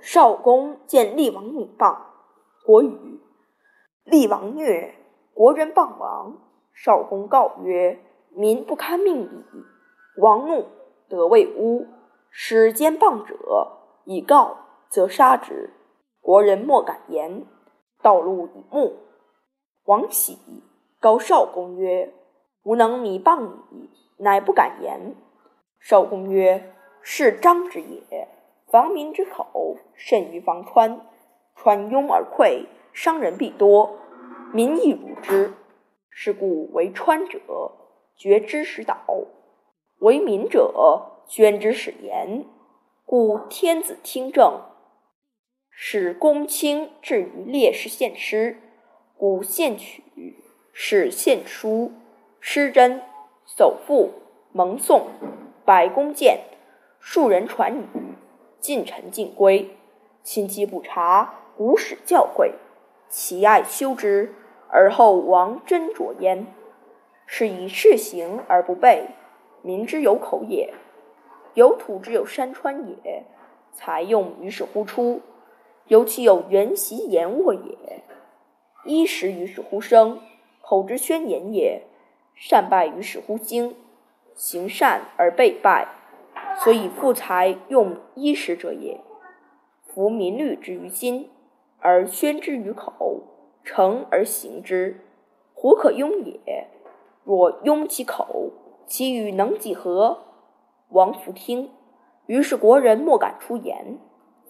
少公见厉王女谤，国语。厉王虐，国人谤王。少公告曰：“民不堪命矣。”王怒，得谓乌。使奸谤者，以告，则杀之。国人莫敢言。道路以目。王喜，告少公曰：“吾能弥谤矣，乃不敢言。”少公曰：“是张之也。防民之口，甚于防川。川拥而溃，伤人必多，民亦辱之。是故为川者，决之使导；为民者，宣之使言。故天子听政，使公卿至于烈士献诗。古献曲，使献书，诗真，叟赋，蒙颂，百工见，庶人传语，近臣尽归。亲戚不察，无使教诲，其爱修之。而后王斟酌焉，是以事行而不备，民之有口也；有土之有山川也，才用于是乎出，尤其有原习言卧也；衣食于是乎生，口之宣言也；善败于是乎兴，行善而被败，所以富财用衣食者也。夫民虑之于心，而宣之于口。诚而行之，胡可庸也？若庸其口，其语能几何？王弗听，于是国人莫敢出言。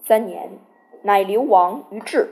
三年，乃流亡于治。